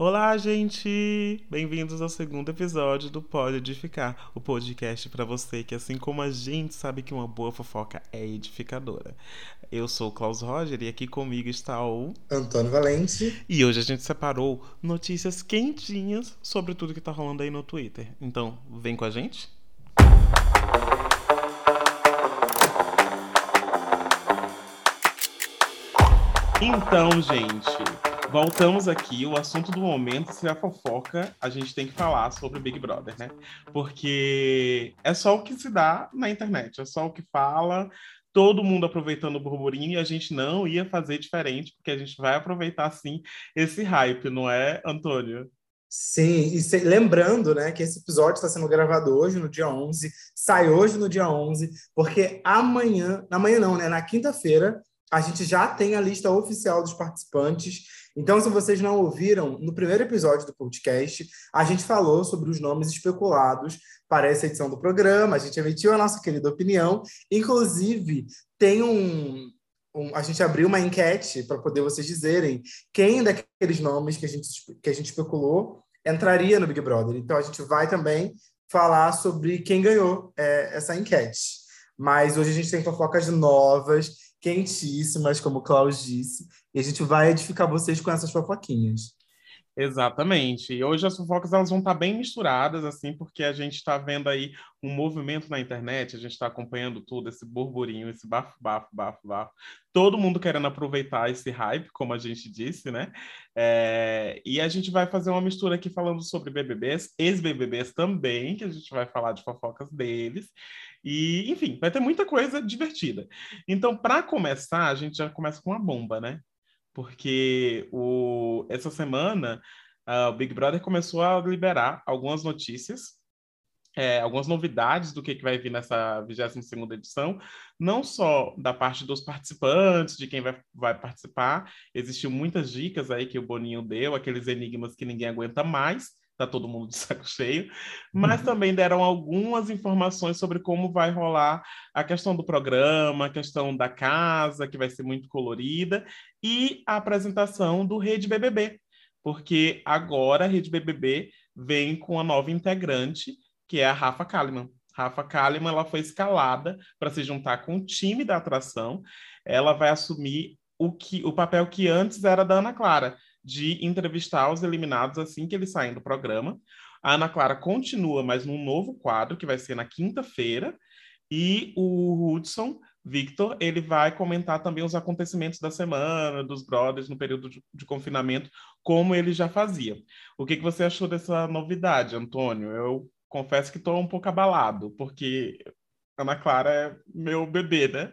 Olá, gente! Bem-vindos ao segundo episódio do Pode Edificar, o podcast para você que, assim como a gente, sabe que uma boa fofoca é edificadora. Eu sou o Klaus Roger e aqui comigo está o Antônio Valente. E hoje a gente separou notícias quentinhas sobre tudo que tá rolando aí no Twitter. Então, vem com a gente? Então, gente, Voltamos aqui, o assunto do momento, se a fofoca, a gente tem que falar sobre o Big Brother, né? Porque é só o que se dá na internet, é só o que fala, todo mundo aproveitando o burburinho e a gente não ia fazer diferente, porque a gente vai aproveitar sim esse hype, não é, Antônio? Sim, e se, lembrando, né, que esse episódio está sendo gravado hoje, no dia 11, sai hoje no dia 11, porque amanhã, amanhã não, né, na quinta-feira, a gente já tem a lista oficial dos participantes então, se vocês não ouviram, no primeiro episódio do podcast, a gente falou sobre os nomes especulados para essa edição do programa, a gente emitiu a nossa querida opinião, inclusive tem um, a gente abriu uma enquete para poder vocês dizerem quem daqueles nomes que a gente, que a gente especulou entraria no Big Brother. Então, a gente vai também falar sobre quem ganhou é, essa enquete. Mas hoje a gente tem fofocas novas, quentíssimas, como o Klaus disse, e a gente vai edificar vocês com essas fofoquinhas. Exatamente. E hoje as fofocas elas vão estar bem misturadas, assim, porque a gente está vendo aí um movimento na internet, a gente está acompanhando tudo, esse burburinho, esse bafo, bafo, bafo, bafo. Todo mundo querendo aproveitar esse hype, como a gente disse, né? É... E a gente vai fazer uma mistura aqui falando sobre BBBs, ex-BBBs também, que a gente vai falar de fofocas deles. E, enfim, vai ter muita coisa divertida. Então, para começar, a gente já começa com uma bomba, né? Porque o, essa semana uh, o Big Brother começou a liberar algumas notícias, é, algumas novidades do que, que vai vir nessa 22ª edição, não só da parte dos participantes, de quem vai, vai participar, existiam muitas dicas aí que o Boninho deu, aqueles enigmas que ninguém aguenta mais, tá todo mundo de saco cheio, mas uhum. também deram algumas informações sobre como vai rolar a questão do programa, a questão da casa, que vai ser muito colorida, e a apresentação do Rede BBB, porque agora a Rede BBB vem com a nova integrante, que é a Rafa Kalimann. Rafa Kalimann ela foi escalada para se juntar com o time da atração. Ela vai assumir o, que, o papel que antes era da Ana Clara, de entrevistar os eliminados assim que eles saem do programa. A Ana Clara continua, mas num novo quadro, que vai ser na quinta-feira, e o Hudson Victor, ele vai comentar também os acontecimentos da semana, dos brothers no período de, de confinamento, como ele já fazia. O que, que você achou dessa novidade, Antônio? Eu confesso que estou um pouco abalado, porque Ana Clara é meu bebê, né?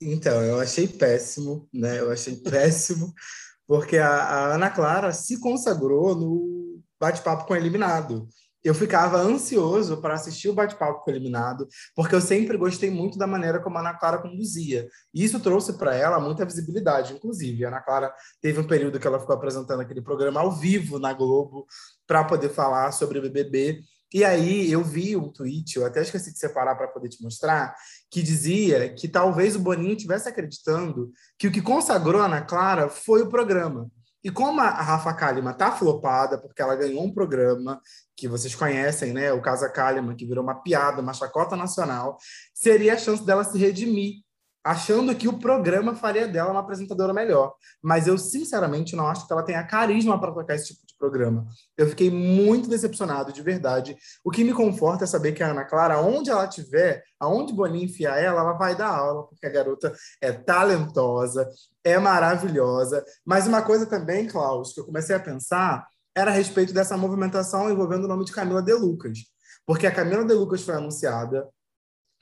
Então, eu achei péssimo, né? Eu achei péssimo, porque a, a Ana Clara se consagrou no bate-papo com o eliminado. Eu ficava ansioso para assistir o bate-papo com o eliminado, porque eu sempre gostei muito da maneira como a Ana Clara conduzia. E isso trouxe para ela muita visibilidade, inclusive. A Ana Clara teve um período que ela ficou apresentando aquele programa ao vivo na Globo para poder falar sobre o BBB. E aí eu vi um tweet, eu até esqueci de separar para poder te mostrar, que dizia que talvez o Boninho estivesse acreditando que o que consagrou a Ana Clara foi o programa. E como a Rafa Kalimann tá flopada, porque ela ganhou um programa que vocês conhecem, né? O Casa Kalimann, que virou uma piada, uma chacota nacional, seria a chance dela se redimir achando que o programa faria dela uma apresentadora melhor. Mas eu, sinceramente, não acho que ela tenha carisma para tocar esse tipo de programa. Eu fiquei muito decepcionado, de verdade. O que me conforta é saber que a Ana Clara, onde ela estiver, aonde Boninho enfiar ela, ela vai dar aula, porque a garota é talentosa, é maravilhosa. Mas uma coisa também, Klaus, que eu comecei a pensar, era a respeito dessa movimentação envolvendo o nome de Camila De Lucas. Porque a Camila De Lucas foi anunciada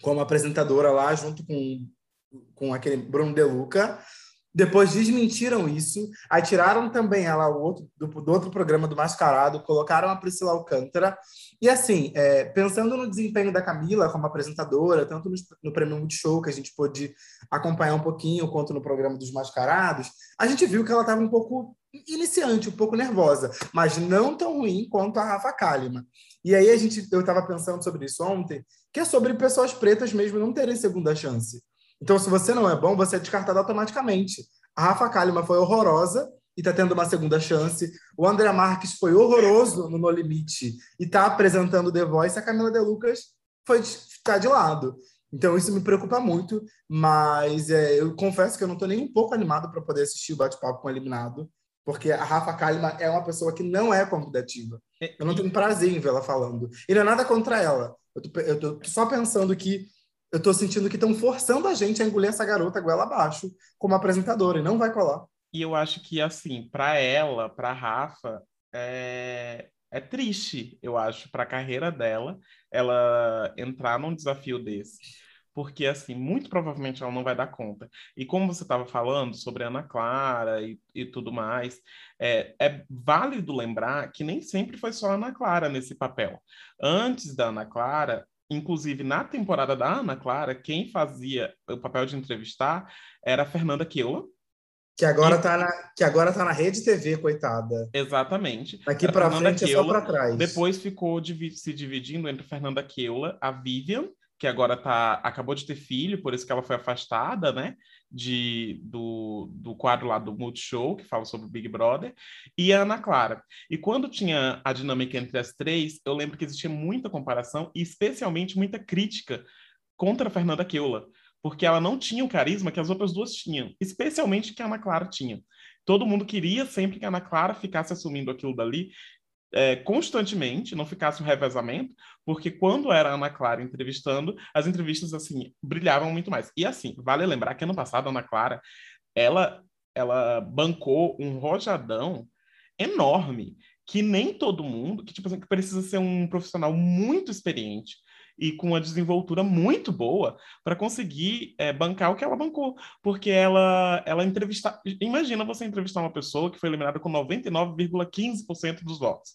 como apresentadora lá, junto com com aquele Bruno De Luca. Depois desmentiram isso, aí tiraram também ela o outro, do, do outro programa do Mascarado, colocaram a Priscila Alcântara. E assim, é, pensando no desempenho da Camila como apresentadora, tanto no, no Prêmio Multishow, que a gente pôde acompanhar um pouquinho, quanto no programa dos Mascarados, a gente viu que ela estava um pouco iniciante, um pouco nervosa, mas não tão ruim quanto a Rafa Kalimann. E aí a gente, eu estava pensando sobre isso ontem, que é sobre pessoas pretas mesmo não terem segunda chance. Então, se você não é bom, você é descartado automaticamente. A Rafa Kalimann foi horrorosa e está tendo uma segunda chance. O André Marques foi horroroso no No Limite e está apresentando The Voice. A Camila De Lucas foi tá de lado. Então isso me preocupa muito, mas é, eu confesso que eu não estou nem um pouco animado para poder assistir o bate-papo com o eliminado, porque a Rafa Kalimann é uma pessoa que não é convidativa. É, eu não tenho prazer em vê-la falando. E não é nada contra ela. Eu tô, eu tô só pensando que eu tô sentindo que estão forçando a gente a engolir essa garota goela abaixo como apresentadora, e não vai colar. E eu acho que, assim, para ela, para Rafa, é, é triste, eu acho, para a carreira dela, ela entrar num desafio desse. Porque, assim, muito provavelmente ela não vai dar conta. E como você estava falando sobre Ana Clara e, e tudo mais, é, é, válido lembrar que nem sempre foi só Ana Clara nesse papel. Antes da Ana Clara, inclusive na temporada da Ana Clara, quem fazia o papel de entrevistar era a Fernanda Keula, que agora, e... tá na, que agora tá na Rede TV, coitada. Exatamente. Daqui para frente Keula, é só para trás. Depois ficou se dividindo entre Fernanda Keula, a Vivian, que agora tá, acabou de ter filho, por isso que ela foi afastada, né? De, do, do quadro lá do Multishow, que fala sobre o Big Brother, e a Ana Clara. E quando tinha a dinâmica entre as três, eu lembro que existia muita comparação e especialmente muita crítica contra a Fernanda Keula porque ela não tinha o carisma que as outras duas tinham, especialmente que a Ana Clara tinha. Todo mundo queria sempre que a Ana Clara ficasse assumindo aquilo dali é, constantemente, não ficasse um revezamento, porque quando era a Ana Clara entrevistando, as entrevistas assim brilhavam muito mais. E assim, vale lembrar que ano passado a Ana Clara, ela ela bancou um rojadão enorme que nem todo mundo, que tipo assim, que precisa ser um profissional muito experiente e com uma desenvoltura muito boa para conseguir é, bancar o que ela bancou. Porque ela, ela entrevistar. Imagina você entrevistar uma pessoa que foi eliminada com 99,15% dos votos,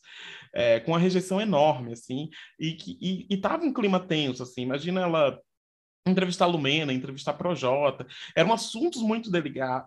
é, com uma rejeição enorme, assim, e que e, um clima tenso, assim. Imagina ela entrevistar Lumena, entrevistar Projota, eram assuntos muito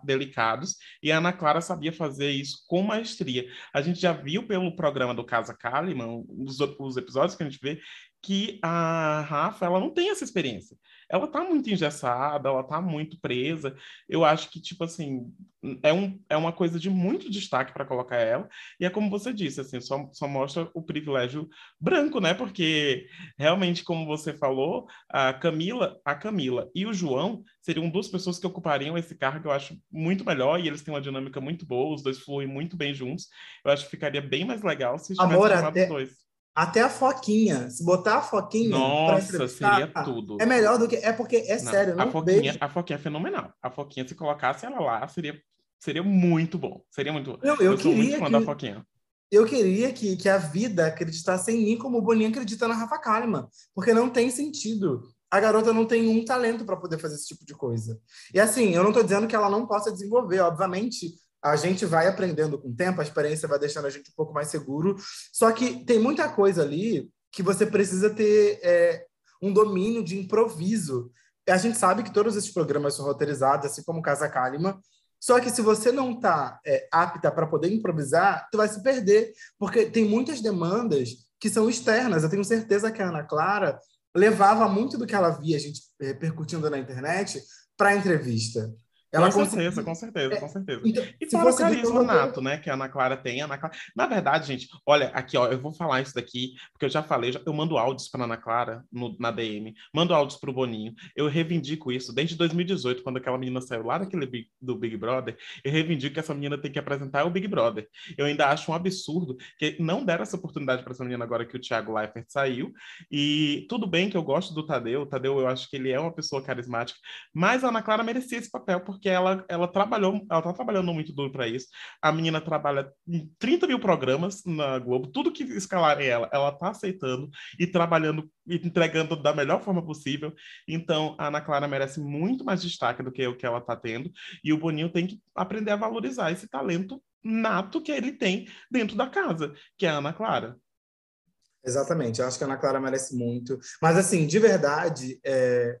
delicados e a Ana Clara sabia fazer isso com maestria. A gente já viu pelo programa do Casa Kalimann, os, os episódios que a gente vê, que a Rafa ela não tem essa experiência. Ela tá muito engessada, ela tá muito presa. Eu acho que, tipo assim, é, um, é uma coisa de muito destaque para colocar ela. E é como você disse, assim, só, só mostra o privilégio branco, né? Porque realmente, como você falou, a Camila, a Camila e o João seriam duas pessoas que ocupariam esse cargo, eu acho muito melhor, e eles têm uma dinâmica muito boa, os dois fluem muito bem juntos. Eu acho que ficaria bem mais legal se tivesse Amor, até... os dois até a Foquinha. Se botar a Foquinha. Nossa, seria tudo. É melhor do que. É porque, é não, sério, não a Foquinha, a Foquinha é fenomenal. A Foquinha, se colocasse ela lá, seria, seria muito bom. Seria muito bom. Eu, eu, eu sou muito fã que... da Foquinha. Eu queria que, que a vida acreditasse em mim como o Boninho acredita na Rafa Kalimann. Porque não tem sentido. A garota não tem um talento para poder fazer esse tipo de coisa. E assim, eu não estou dizendo que ela não possa desenvolver. Obviamente, a gente vai aprendendo com o tempo, a experiência vai deixando a gente um pouco mais seguro. Só que tem muita coisa ali que você precisa ter é, um domínio de improviso. A gente sabe que todos esses programas são roteirizados, assim como Casa Kalima. Só que se você não está é, apta para poder improvisar, tu vai se perder, porque tem muitas demandas que são externas. Eu tenho certeza que a Ana Clara levava muito do que ela via a gente repercutindo na internet para a entrevista. Ela com certeza, com certeza, com certeza. Então, e fora o carisma nato, né? Que a Ana Clara tem. Ana Clara... Na verdade, gente, olha, aqui, ó, eu vou falar isso daqui, porque eu já falei, eu mando áudios para Ana Clara no, na DM, mando áudios para o Boninho. Eu reivindico isso desde 2018, quando aquela menina saiu lá daquele Big, do Big Brother. Eu reivindico que essa menina tem que apresentar o Big Brother. Eu ainda acho um absurdo que não deram essa oportunidade para essa menina agora que o Thiago Leifert saiu. E tudo bem que eu gosto do Tadeu, o Tadeu eu acho que ele é uma pessoa carismática, mas a Ana Clara merecia esse papel, porque porque ela, ela trabalhou, ela tá trabalhando muito duro para isso. A menina trabalha em 30 mil programas na Globo, tudo que escalarem ela, ela tá aceitando e trabalhando e entregando da melhor forma possível. Então, a Ana Clara merece muito mais destaque do que o que ela tá tendo, e o Boninho tem que aprender a valorizar esse talento nato que ele tem dentro da casa, que é a Ana Clara. Exatamente, eu acho que a Ana Clara merece muito. Mas, assim, de verdade, é...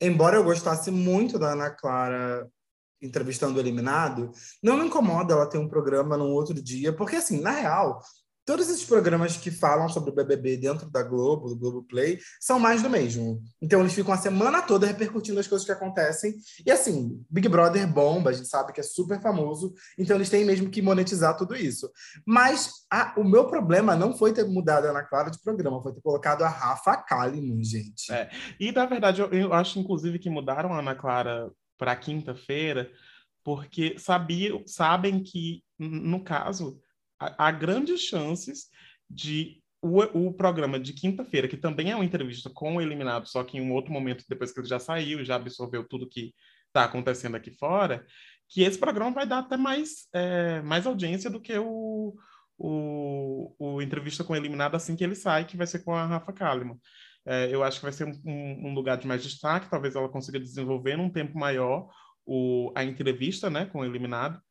embora eu gostasse muito da Ana Clara entrevistando o eliminado, não me incomoda ela ter um programa num outro dia, porque assim, na real, todos esses programas que falam sobre o BBB dentro da Globo, do Globo Play, são mais do mesmo. Então eles ficam a semana toda repercutindo as coisas que acontecem. E assim, Big Brother bomba, a gente sabe que é super famoso, então eles têm mesmo que monetizar tudo isso. Mas a, o meu problema não foi ter mudado a Ana Clara de programa, foi ter colocado a Rafa Kalimann, gente. É. E na verdade, eu, eu acho inclusive que mudaram a Ana Clara para quinta-feira, porque sabia, sabem que, no caso, há grandes chances de o, o programa de quinta-feira, que também é uma entrevista com o eliminado, só que em um outro momento, depois que ele já saiu, já absorveu tudo que está acontecendo aqui fora, que esse programa vai dar até mais, é, mais audiência do que o, o, o entrevista com o eliminado assim que ele sai, que vai ser com a Rafa Kalimann. É, eu acho que vai ser um, um, lugar de mais destaque, talvez ela consiga desenvolver num tempo maior o, a entrevista né, com o eliminado.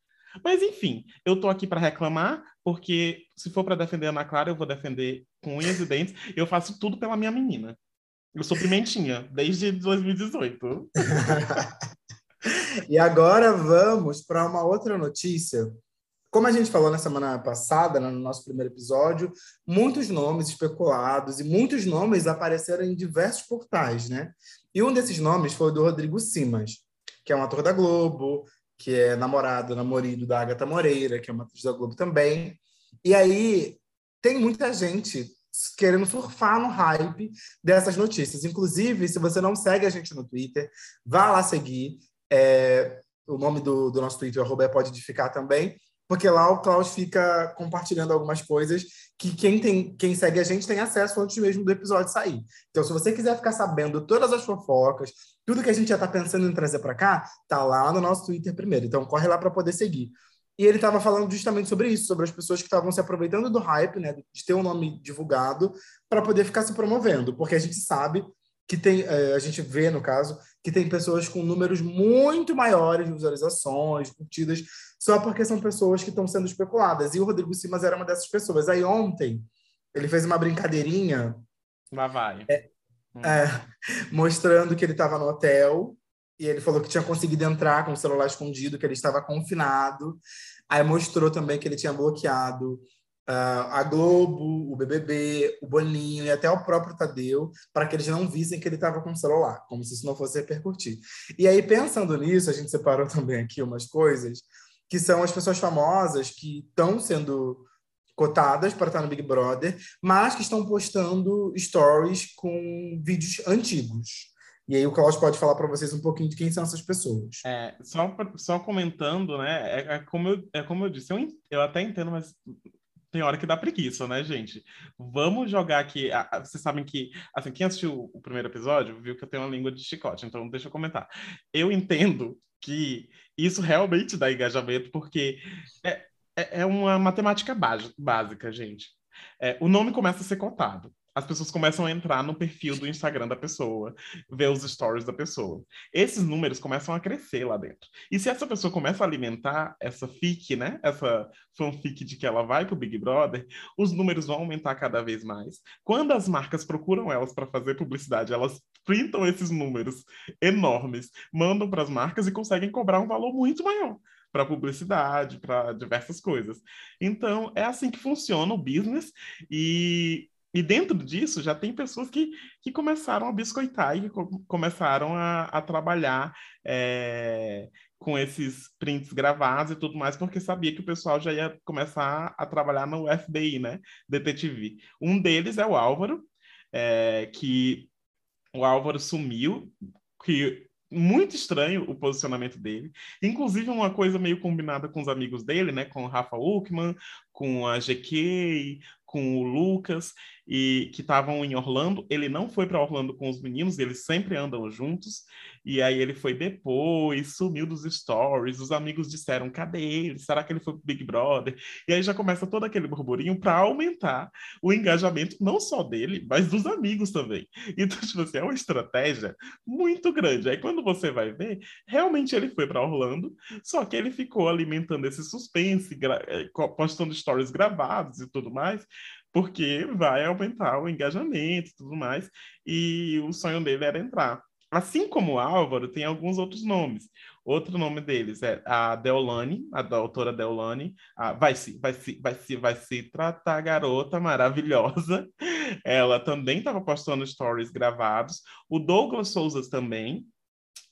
Mas, enfim, eu tô aqui para reclamar, porque se for para defender a Ana Clara, eu vou defender com unhas e dentes. Eu faço tudo pela minha menina. Eu sou pimentinha, desde 2018. e agora vamos para uma outra notícia. Como a gente falou na semana passada, no nosso primeiro episódio, muitos nomes especulados e muitos nomes apareceram em diversos portais, né? E um desses nomes foi o do Rodrigo Simas, que é um ator da Globo, que é namorado, namorido da Agatha Moreira, que é uma atriz da Globo também. E aí tem muita gente querendo surfar no hype dessas notícias. Inclusive, se você não segue a gente no Twitter, vá lá seguir. É, o nome do, do nosso Twitter, é pode edificar também, porque lá o Klaus fica compartilhando algumas coisas que quem, tem, quem segue a gente tem acesso antes mesmo do episódio sair. Então, se você quiser ficar sabendo todas as fofocas, tudo que a gente já está pensando em trazer para cá, tá lá no nosso Twitter primeiro. Então, corre lá para poder seguir. E ele estava falando justamente sobre isso, sobre as pessoas que estavam se aproveitando do hype, né, de ter um nome divulgado, para poder ficar se promovendo, porque a gente sabe que tem, é, a gente vê, no caso, que tem pessoas com números muito maiores de visualizações, curtidas, só porque são pessoas que estão sendo especuladas. E o Rodrigo Simas era uma dessas pessoas. Aí ontem, ele fez uma brincadeirinha. Lá vai. É, hum. é, mostrando que ele estava no hotel e ele falou que tinha conseguido entrar com o celular escondido, que ele estava confinado. Aí mostrou também que ele tinha bloqueado a Globo, o BBB, o Boninho e até o próprio Tadeu, para que eles não vissem que ele estava com o celular, como se isso não fosse repercutir. E aí, pensando nisso, a gente separou também aqui umas coisas, que são as pessoas famosas que estão sendo cotadas para estar no Big Brother, mas que estão postando stories com vídeos antigos. E aí o Klaus pode falar para vocês um pouquinho de quem são essas pessoas. É, só, só comentando, né? É, é, como eu, é como eu disse, eu, eu até entendo, mas tem hora que dá preguiça, né, gente? Vamos jogar aqui. Vocês sabem que, assim, quem assistiu o primeiro episódio viu que eu tenho uma língua de chicote, então deixa eu comentar. Eu entendo que isso realmente dá engajamento, porque é, é, é uma matemática básica, gente. É, o nome começa a ser cotado as pessoas começam a entrar no perfil do Instagram da pessoa, ver os stories da pessoa. Esses números começam a crescer lá dentro. E se essa pessoa começa a alimentar essa fic, né? Essa fanfic de que ela vai pro Big Brother, os números vão aumentar cada vez mais. Quando as marcas procuram elas para fazer publicidade, elas printam esses números enormes, mandam para as marcas e conseguem cobrar um valor muito maior para publicidade, para diversas coisas. Então, é assim que funciona o business e e dentro disso já tem pessoas que, que começaram a biscoitar e começaram a, a trabalhar é, com esses prints gravados e tudo mais, porque sabia que o pessoal já ia começar a trabalhar no FBI, né? Detetive. Um deles é o Álvaro, é, que o Álvaro sumiu, que muito estranho o posicionamento dele. Inclusive, uma coisa meio combinada com os amigos dele, né? Com o Rafa Uckman, com a GK, com o Lucas e que estavam em Orlando. Ele não foi para Orlando com os meninos, eles sempre andam juntos. E aí ele foi depois, sumiu dos stories. Os amigos disseram: cadê ele? Será que ele foi pro Big Brother? E aí já começa todo aquele burburinho para aumentar o engajamento, não só dele, mas dos amigos também. Então, tipo assim, é uma estratégia muito grande. Aí quando você vai ver, realmente ele foi para Orlando, só que ele ficou alimentando esse suspense, eh, postando stories gravados e tudo mais porque vai aumentar o engajamento e tudo mais, e o sonho dele era entrar. Assim como o Álvaro, tem alguns outros nomes. Outro nome deles é a Deolane, a doutora Deolane. A, vai se, vai se, vai se, vai se tratar, garota maravilhosa. Ela também estava postando stories gravados. O Douglas Souza também.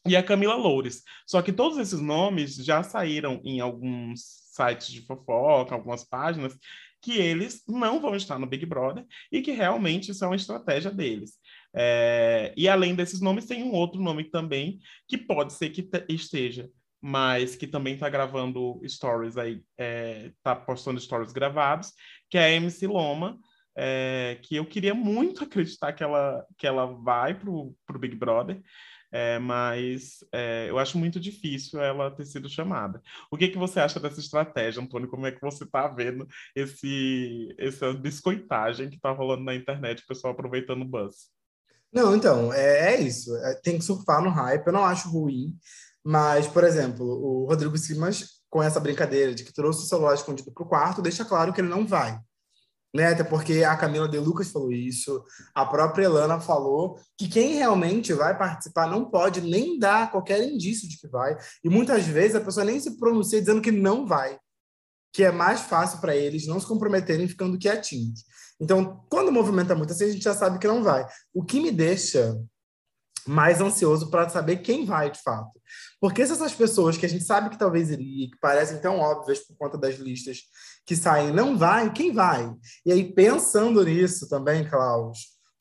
E a Camila Loures. Só que todos esses nomes já saíram em alguns sites de fofoca, algumas páginas, que eles não vão estar no Big Brother e que realmente isso é uma estratégia deles. É, e além desses nomes, tem um outro nome também que pode ser que esteja, mas que também está gravando stories aí, está é, postando stories gravados, que é a MC Loma, é, que eu queria muito acreditar que ela, que ela vai para o Big Brother, é, mas é, eu acho muito difícil ela ter sido chamada. O que, que você acha dessa estratégia, Antônio? Como é que você está vendo esse, essa biscoitagem que está rolando na internet, o pessoal aproveitando o buzz? Não, então, é, é isso. É, tem que surfar no hype. Eu não acho ruim, mas, por exemplo, o Rodrigo Simas, com essa brincadeira de que trouxe o celular escondido para o quarto, deixa claro que ele não vai. Né? Até porque a Camila de Lucas falou isso, a própria Elana falou que quem realmente vai participar não pode nem dar qualquer indício de que vai. E muitas vezes a pessoa nem se pronuncia dizendo que não vai, que é mais fácil para eles não se comprometerem ficando quietinhos. Então, quando movimenta muito assim, a gente já sabe que não vai. O que me deixa mais ansioso para saber quem vai de fato. Porque se essas pessoas que a gente sabe que talvez iria, que parecem tão óbvias por conta das listas que saem, não vai, quem vai? E aí, pensando nisso também, Klaus,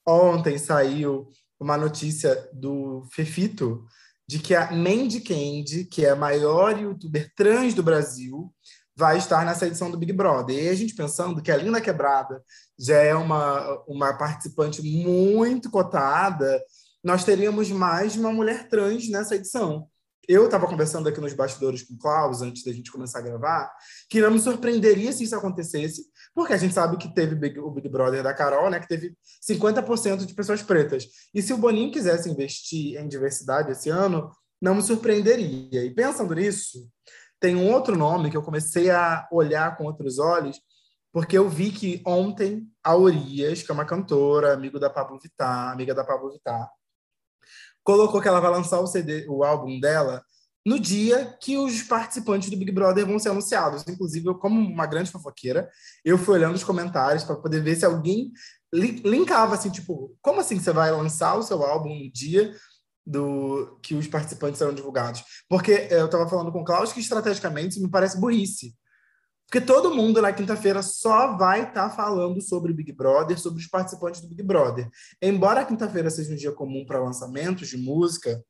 ontem saiu uma notícia do Fefito de que a Mandy Candy, que é a maior youtuber trans do Brasil, vai estar nessa edição do Big Brother. E a gente pensando que a Linda Quebrada já é uma, uma participante muito cotada, nós teríamos mais uma mulher trans nessa edição. Eu estava conversando aqui nos bastidores com o Klaus, antes da gente começar a gravar, que não me surpreenderia se isso acontecesse, porque a gente sabe que teve Big, o Big Brother da Carol, né, que teve 50% de pessoas pretas. E se o Boninho quisesse investir em diversidade esse ano, não me surpreenderia. E pensando nisso, tem um outro nome que eu comecei a olhar com outros olhos, porque eu vi que ontem a Urias, que é uma cantora, amigo da Pablo Vittar, amiga da Pablo Vittar, colocou que ela vai lançar o CD, o álbum dela, no dia que os participantes do Big Brother vão ser anunciados. Inclusive, eu, como uma grande fofoqueira, eu fui olhando os comentários para poder ver se alguém linkava assim, tipo, como assim você vai lançar o seu álbum no dia do que os participantes serão divulgados. Porque eu estava falando com o Klaus que estrategicamente me parece burrice. Porque todo mundo na quinta-feira só vai estar tá falando sobre o Big Brother, sobre os participantes do Big Brother. Embora a quinta-feira seja um dia comum para lançamentos de música,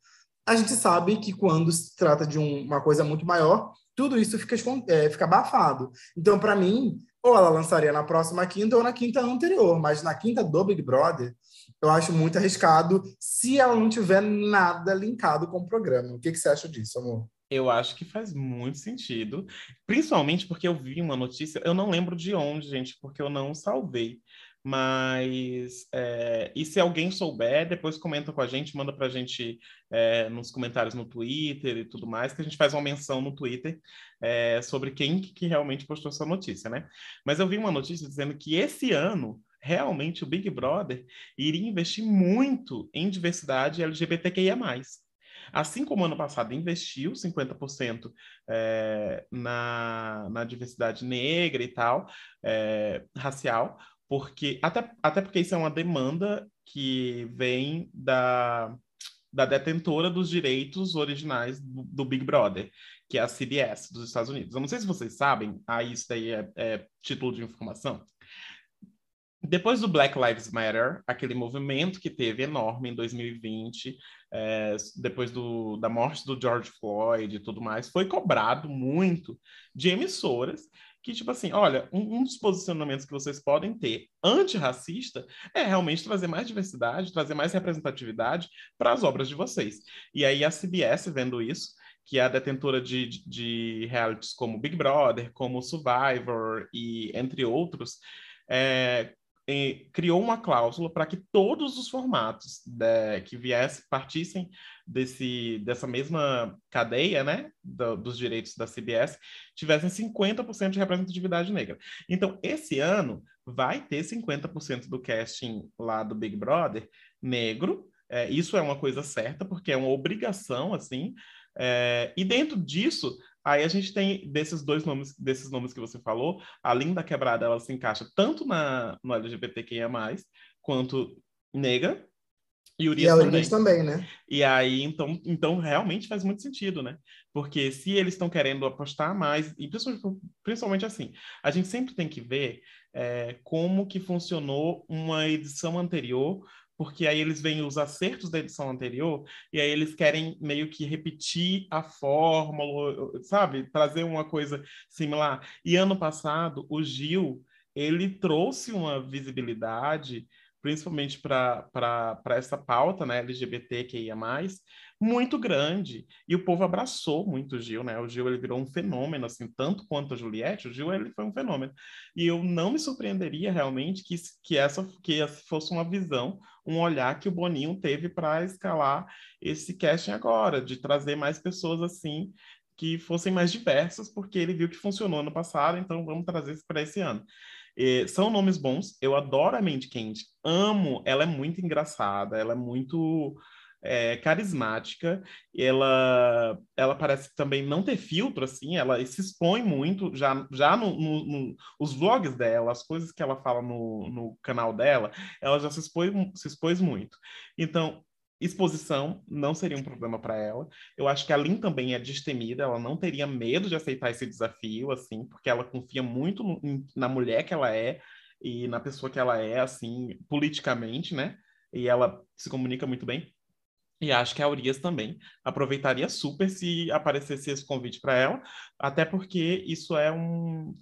a gente sabe que quando se trata de um, uma coisa muito maior, tudo isso fica, é, fica abafado. Então, para mim, ou ela lançaria na próxima quinta ou na quinta anterior, mas na quinta do Big Brother, eu acho muito arriscado se ela não tiver nada linkado com o programa. O que, que você acha disso, amor? Eu acho que faz muito sentido, principalmente porque eu vi uma notícia, eu não lembro de onde, gente, porque eu não salvei. Mas, é, e se alguém souber, depois comenta com a gente, manda para a gente é, nos comentários no Twitter e tudo mais, que a gente faz uma menção no Twitter é, sobre quem que realmente postou essa notícia, né? Mas eu vi uma notícia dizendo que esse ano realmente o Big Brother iria investir muito em diversidade LGBTQIA+. Assim como ano passado investiu 50% é, na, na diversidade negra e tal, é, racial, porque até, até porque isso é uma demanda que vem da, da detentora dos direitos originais do, do, Big Brother, que é a CBS dos Estados Unidos. Eu não sei se vocês sabem, aí isso daí é, é título de informação, depois do Black Lives Matter, aquele movimento que teve enorme em 2020, é, depois do, da morte do George Floyd e tudo mais, foi cobrado muito de emissoras que, tipo assim, olha, um, um dos posicionamentos que vocês podem ter antirracista é realmente trazer mais diversidade, trazer mais representatividade para as obras de vocês. E aí a CBS, vendo isso, que é a detentora de, de, de realities como Big Brother, como Survivor e entre outros, é, criou uma cláusula para que todos os formatos de, que viessem, partissem desse, dessa mesma cadeia, né, do, dos direitos da CBS, tivessem 50% de representatividade negra. Então, esse ano vai ter 50% do casting lá do Big Brother negro. É, isso é uma coisa certa, porque é uma obrigação, assim, É, e dentro disso, aí a gente tem desses dois nomes, desses nomes que você falou, a Linda Quebrada, ela se encaixa tanto na, no LGBTQIA+, quanto nega, e Urias, e a Urias também. também. né? E aí, então, então, realmente faz muito sentido, né? Porque se eles estão querendo apostar mais, e principalmente, principalmente, assim, a gente sempre tem que ver é, como que funcionou uma edição anterior, porque aí eles veem os acertos da edição anterior, e aí eles querem meio que repetir a fórmula, sabe? Trazer uma coisa similar. E ano passado, o Gil, ele trouxe uma visibilidade principalmente para essa pauta, né, LGBTQIA+, muito grande. E o povo abraçou muito o Gil, né? O Gil, ele virou um fenômeno, assim, tanto quanto a Juliette, o Gil, ele foi um fenômeno. E eu não me surpreenderia, realmente, que, que essa que fosse uma visão, um olhar que o Boninho teve para escalar esse casting agora, de trazer mais pessoas, assim, que fossem mais diversas, porque ele viu que funcionou no passado, então vamos trazer isso para esse ano. São nomes bons. Eu adoro a Mandy Candy. Amo. Ela é muito engraçada. Ela é muito é, carismática. Ela, ela parece também não ter filtro, assim. Ela se expõe muito já, já no, no, no os vlogs dela, as coisas que ela fala no, no canal dela. Ela já se expôs, se expôs muito. Então, exposição não seria um problema para ela. Eu acho que a Lin também é destemida, ela não teria medo de aceitar esse desafio, assim, porque ela confia muito no, na mulher que ela é e na pessoa que ela é, assim, politicamente, né? E ela se comunica muito bem. E acho que a Urias também aproveitaria super se aparecesse esse convite para ela, até porque isso é um,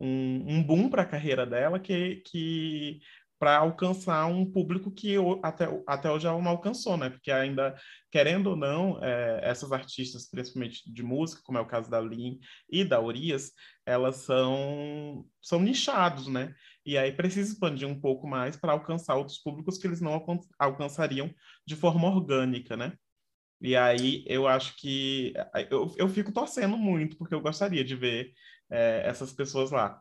um, um boom para a carreira dela que, que para alcançar um público que até, até hoje ela não alcançou, né? Porque ainda, querendo ou não, é, essas artistas, principalmente de música, como é o caso da Lin e da Urias, elas são, são nichados, né? E aí precisa expandir um pouco mais para alcançar outros públicos que eles não alcançariam de forma orgânica, né? E aí eu acho que eu, eu fico torcendo muito, porque eu gostaria de ver é, essas pessoas lá.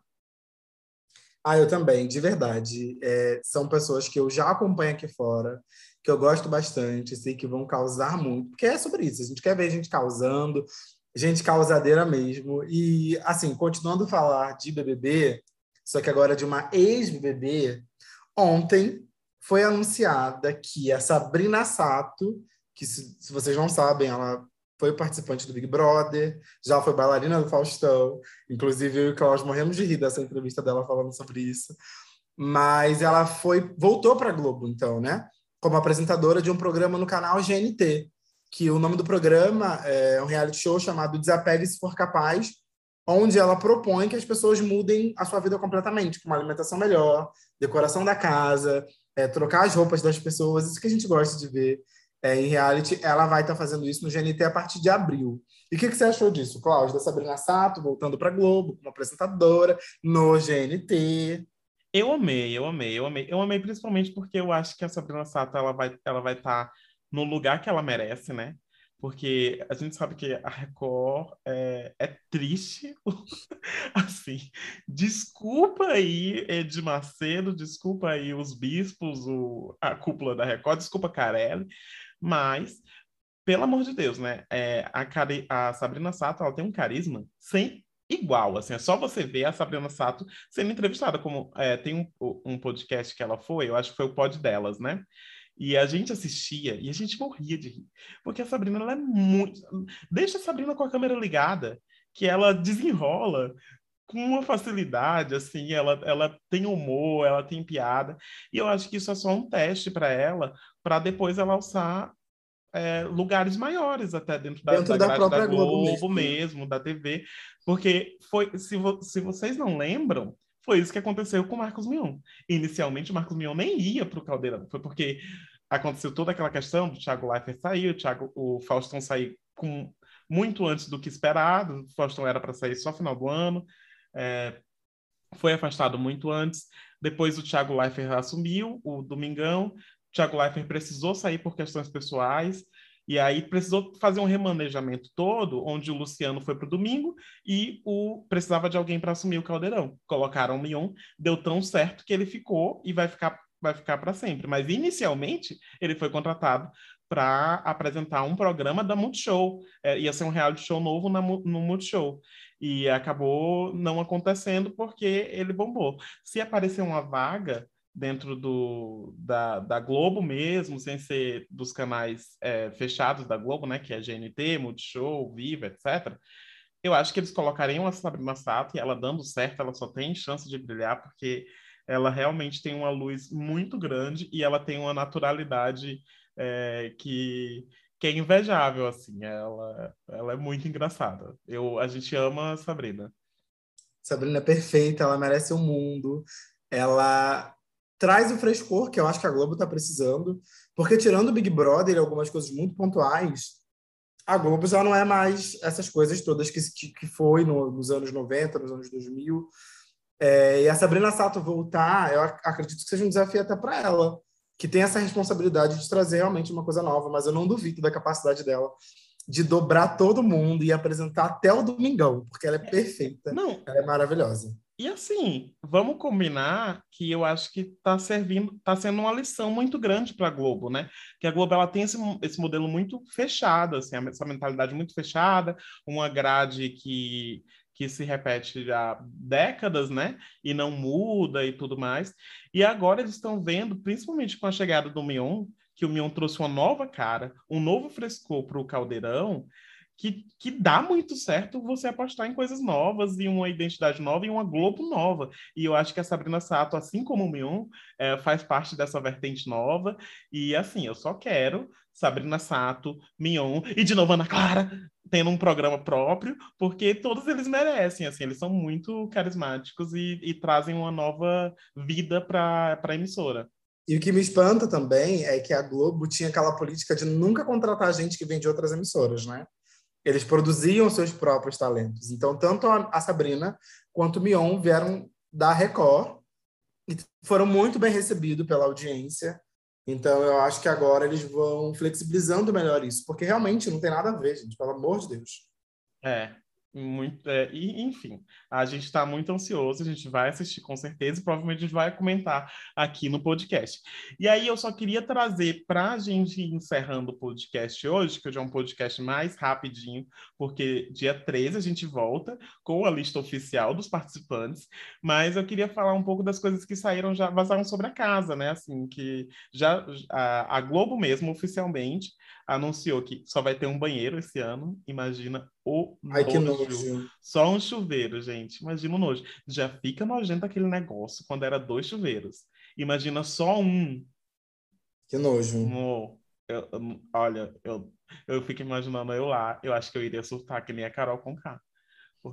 Ah, eu também, de verdade. É, são pessoas que eu já acompanho aqui fora, que eu gosto bastante, sei que vão causar muito, porque é sobre isso. A gente quer ver gente causando, gente causadeira mesmo. E, assim, continuando a falar de BBB, só que agora de uma ex-BBB, ontem foi anunciada que a Sabrina Sato, que se, se vocês não sabem, ela foi participante do Big Brother, já foi bailarina do Faustão. Inclusive, eu e o Klaus morremos de rir dessa entrevista dela falando sobre isso. Mas ela foi voltou para a Globo, então, né? Como apresentadora de um programa no canal GNT, que o nome do programa é um reality show chamado Desapegue se for capaz, onde ela propõe que as pessoas mudem a sua vida completamente, com uma alimentação melhor, decoração da casa, é, trocar as roupas das pessoas, isso que a gente gosta de ver é, em reality, ela vai estar tá fazendo isso no GNT a partir de abril. E o que, que, você achou disso, Cláudio? Da Sabrina Sato voltando para Globo como apresentadora no GNT. Eu amei, eu amei, eu amei. Eu amei principalmente porque eu acho que a Sabrina Sato ela vai ela vai estar tá no lugar que ela merece, né? Porque a gente sabe que a Record é, é triste. assim, desculpa aí, Ed Macedo, desculpa aí os bispos, o, a cúpula da Record, desculpa Carelli, mas, pelo amor de Deus, né? É, a, Cari a Sabrina Sato, ela tem um carisma sem igual, assim, é só você ver a Sabrina Sato sendo entrevistada, como é, tem um, um podcast que ela foi, eu acho que foi o pod delas, né? E a gente assistia e a gente morria de rir. Porque a Sabrina, ela é muito. Deixa a Sabrina com a câmera ligada, que ela desenrola com uma facilidade, assim, ela, ela tem humor, ela tem piada. E eu acho que isso é só um teste para ela, para depois ela alçar é, lugares maiores até dentro da, dentro da, da própria da Globo, Globo mesmo. mesmo, da TV. Porque foi, se, vo, se vocês não lembram, foi isso que aconteceu com o Marcos Mion. Inicialmente, o Marcos Mion nem ia para o Caldeirão. Foi porque aconteceu toda aquela questão do Thiago Leifert sair, o, Thiago, o Faustão sair com, muito antes do que esperado. O Faustão era para sair só final do ano. É, foi afastado muito antes. Depois o Thiago Leifert assumiu o Domingão. O Thiago Leifert precisou sair por questões pessoais. E aí precisou fazer um remanejamento todo, onde o Luciano foi para o domingo e o precisava de alguém para assumir o caldeirão. Colocaram o Mion, deu tão certo que ele ficou e vai ficar vai ficar para sempre. Mas inicialmente ele foi contratado para apresentar um programa da Multishow. É, ia ser um reality show novo na, no Multishow. E acabou não acontecendo porque ele bombou. Se aparecer uma vaga dentro do, da, da Globo mesmo, sem ser dos canais é, fechados da Globo, né, que é GNT, Multishow, Viva, etc., eu acho que eles colocariam a Sabrina Sato e ela dando certo, ela só tem chance de brilhar porque ela realmente tem uma luz muito grande e ela tem uma naturalidade é, que, que é invejável, assim. Ela, ela é muito engraçada. Eu, a gente ama a Sabrina. Sabrina é perfeita, ela merece o um mundo. Ela traz o frescor que eu acho que a Globo está precisando, porque tirando o Big Brother e algumas coisas muito pontuais, a Globo já não é mais essas coisas todas que, que foi no, nos anos 90, nos anos 2000. É, e a Sabrina Sato voltar, eu acredito que seja um desafio até para ela, que tem essa responsabilidade de trazer realmente uma coisa nova, mas eu não duvido da capacidade dela de dobrar todo mundo e apresentar até o Domingão, porque ela é perfeita. Não. Ela é maravilhosa. E assim, vamos combinar que eu acho que está servindo, está sendo uma lição muito grande para a Globo, né? Que a Globo ela tem esse, esse modelo muito fechado, assim, essa mentalidade muito fechada, uma grade que que se repete há décadas, né? E não muda e tudo mais. E agora eles estão vendo, principalmente com a chegada do Mion, que o Mion trouxe uma nova cara, um novo frescor para o Caldeirão, que, que dá muito certo você apostar em coisas novas e uma identidade nova e uma Globo nova. E eu acho que a Sabrina Sato, assim como o Mion, é, faz parte dessa vertente nova. E assim, eu só quero Sabrina Sato, Mion e de novo Ana Clara tendo um programa próprio, porque todos eles merecem, assim, eles são muito carismáticos e, e trazem uma nova vida para a emissora. E o que me espanta também é que a Globo tinha aquela política de nunca contratar gente que vem de outras emissoras, né? Eles produziam seus próprios talentos. Então, tanto a Sabrina quanto o Mion vieram da Record e foram muito bem recebidos pela audiência. Então, eu acho que agora eles vão flexibilizando melhor isso, porque realmente não tem nada a ver, gente, pelo amor de Deus. É, muito, é, e, enfim, a gente está muito ansioso, a gente vai assistir com certeza e provavelmente a gente vai comentar aqui no podcast. E aí eu só queria trazer para a gente encerrando o podcast hoje, que hoje é um podcast mais rapidinho, porque dia 13 a gente volta com a lista oficial dos participantes, mas eu queria falar um pouco das coisas que saíram, já vazaram sobre a casa, né? Assim, que já a, a Globo mesmo, oficialmente, anunciou que só vai ter um banheiro esse ano. Imagina o Ai, nojo. que nojo. Só um chuveiro, gente. Imagina o nojo. Já fica nojento aquele negócio quando era dois chuveiros. Imagina só um. Que nojo. Oh, eu, olha, eu, eu fico imaginando eu lá. Eu acho que eu iria surtar que nem a Carol com K.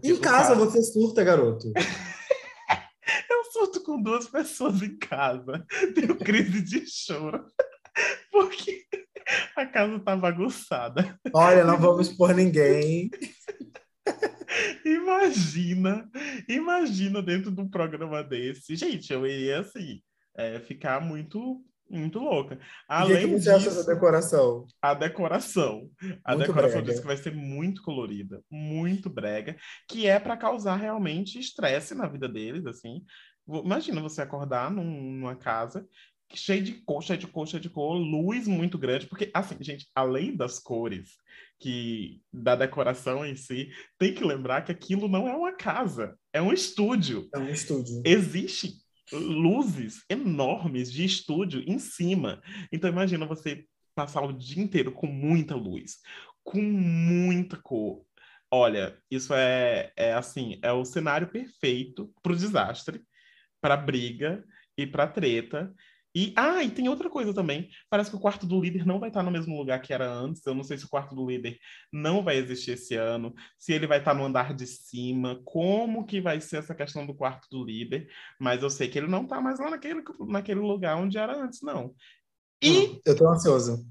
Em casa você surta, garoto. eu surto com duas pessoas em casa. Tenho crise de choro. Porque a casa tá bagunçada. Olha, não vamos por ninguém. imagina, imagina dentro de um programa desse. Gente, eu iria assim, é, ficar muito muito louca. Além e que você disso, acha da decoração? A decoração. A muito decoração brega. diz que vai ser muito colorida, muito brega, que é para causar realmente estresse na vida deles, assim. Imagina você acordar num, numa casa cheio de cor, cheio de cor, cheio de cor, luz muito grande, porque, assim, gente, além das cores, que da decoração em si, tem que lembrar que aquilo não é uma casa, é um estúdio. É um estúdio. Existem luzes enormes de estúdio em cima. Então, imagina você passar o dia inteiro com muita luz, com muita cor. Olha, isso é, é assim, é o cenário perfeito para o desastre, para briga e para treta. E, ah, e tem outra coisa também. Parece que o quarto do líder não vai estar no mesmo lugar que era antes. Eu não sei se o quarto do líder não vai existir esse ano, se ele vai estar no andar de cima, como que vai ser essa questão do quarto do líder. Mas eu sei que ele não está mais lá naquele, naquele lugar onde era antes, não. E. Hum, eu tô ansioso.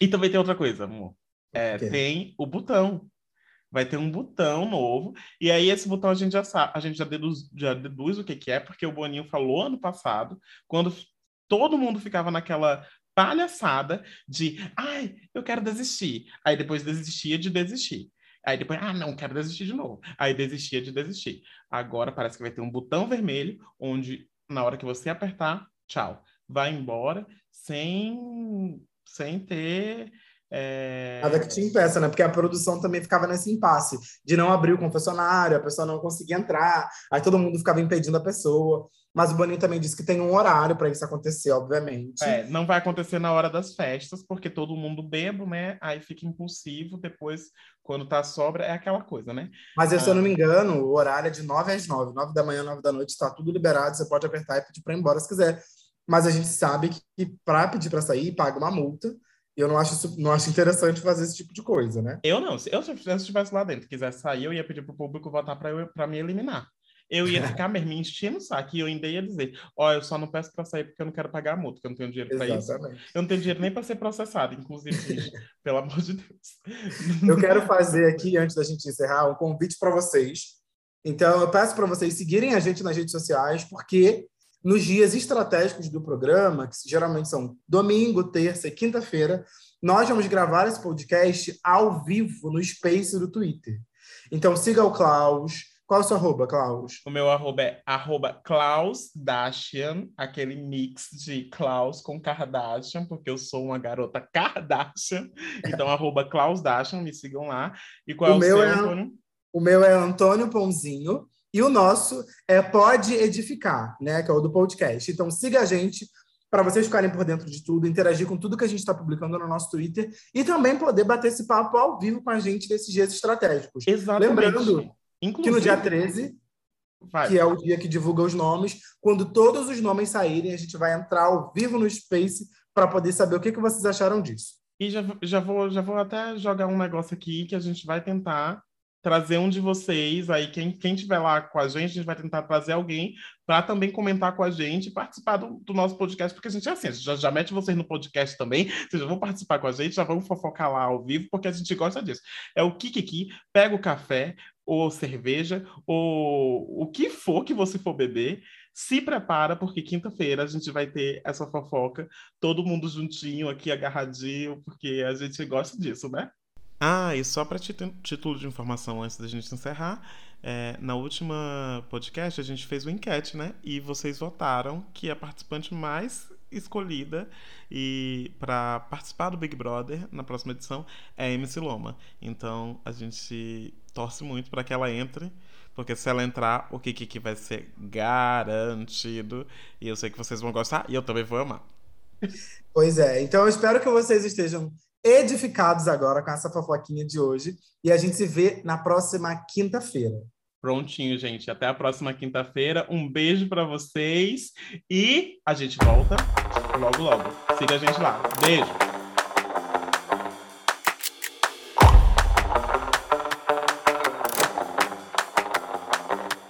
E também tem outra coisa, amor. É, tem o botão. Vai ter um botão novo, e aí esse botão a gente já sabe, a gente já deduz, já deduz o que, que é, porque o Boninho falou ano passado, quando todo mundo ficava naquela palhaçada de, ai, eu quero desistir. Aí depois desistia de desistir. Aí depois, ah, não, quero desistir de novo. Aí desistia de desistir. Agora parece que vai ter um botão vermelho, onde na hora que você apertar, tchau. Vai embora sem sem ter é... Nada que te impeça, né? Porque a produção também ficava nesse impasse de não abrir o confessionário, a pessoa não conseguia entrar, aí todo mundo ficava impedindo a pessoa. Mas o Boninho também disse que tem um horário para isso acontecer, obviamente. É, não vai acontecer na hora das festas, porque todo mundo bebo, né? Aí fica impulsivo, depois, quando tá sobra, é aquela coisa, né? Mas ah. se eu não me engano, o horário é de 9 às 9. 9 da manhã, 9 da noite, está tudo liberado, você pode apertar e pedir para ir embora se quiser. Mas a gente sabe que para pedir para sair, paga uma multa. E eu não acho, não acho interessante fazer esse tipo de coisa, né? Eu não. Se eu, se eu estivesse lá dentro quisesse sair, eu ia pedir pro público votar para me eliminar. Eu ia ficar mesmo me enchendo o saco e eu ainda ia dizer: Ó, oh, eu só não peço para sair porque eu não quero pagar a multa, porque eu não tenho dinheiro para isso. Eu não tenho dinheiro nem para ser processado, inclusive, pelo amor de Deus. Eu quero fazer aqui, antes da gente encerrar, um convite para vocês. Então, eu peço para vocês seguirem a gente nas redes sociais, porque nos dias estratégicos do programa, que geralmente são domingo, terça e quinta-feira, nós vamos gravar esse podcast ao vivo no Space do Twitter. Então siga o Klaus. Qual é o seu arroba, Klaus? O meu arroba é arroba Klaus Dashian, aquele mix de Klaus com Kardashian, porque eu sou uma garota Kardashian. Então, arroba Klaus Dashian, me sigam lá. E qual o é o meu seu, é, Antônio? O meu é Antônio Ponzinho. E o nosso é Pode Edificar, né? Que é o do podcast. Então siga a gente para vocês ficarem por dentro de tudo, interagir com tudo que a gente está publicando no nosso Twitter e também poder bater esse papo ao vivo com a gente nesses dias estratégicos. Exatamente. Lembrando Inclusive, que no dia 13, vai. que é o dia que divulga os nomes, quando todos os nomes saírem, a gente vai entrar ao vivo no Space para poder saber o que, que vocês acharam disso. E já, já, vou, já vou até jogar um negócio aqui que a gente vai tentar trazer um de vocês, aí quem, quem tiver lá com a gente, a gente vai tentar trazer alguém para também comentar com a gente, participar do, do, nosso podcast, porque a gente é assim, a gente já, já mete vocês no podcast também, vocês já vão participar com a gente, já vão fofocar lá ao vivo, porque a gente gosta disso. É o Kikiki, pega o café, ou cerveja, ou o que for que você for beber, se prepara, porque quinta-feira a gente vai ter essa fofoca, todo mundo juntinho aqui, agarradinho, porque a gente gosta disso, né? Ah, e só para título de informação antes da gente encerrar, é, na última podcast a gente fez uma enquete, né? E vocês votaram que a participante mais escolhida e para participar do Big Brother na próxima edição é a MC Loma. Então a gente torce muito para que ela entre, porque se ela entrar, o Kiki que vai ser garantido. E eu sei que vocês vão gostar e eu também vou amar. Pois é, então eu espero que vocês estejam edificados agora com essa fofoquinha de hoje. E a gente se vê na próxima quinta-feira. Prontinho, gente. Até a próxima quinta-feira. Um beijo para vocês e a gente volta logo, logo. Siga a gente lá. Beijo.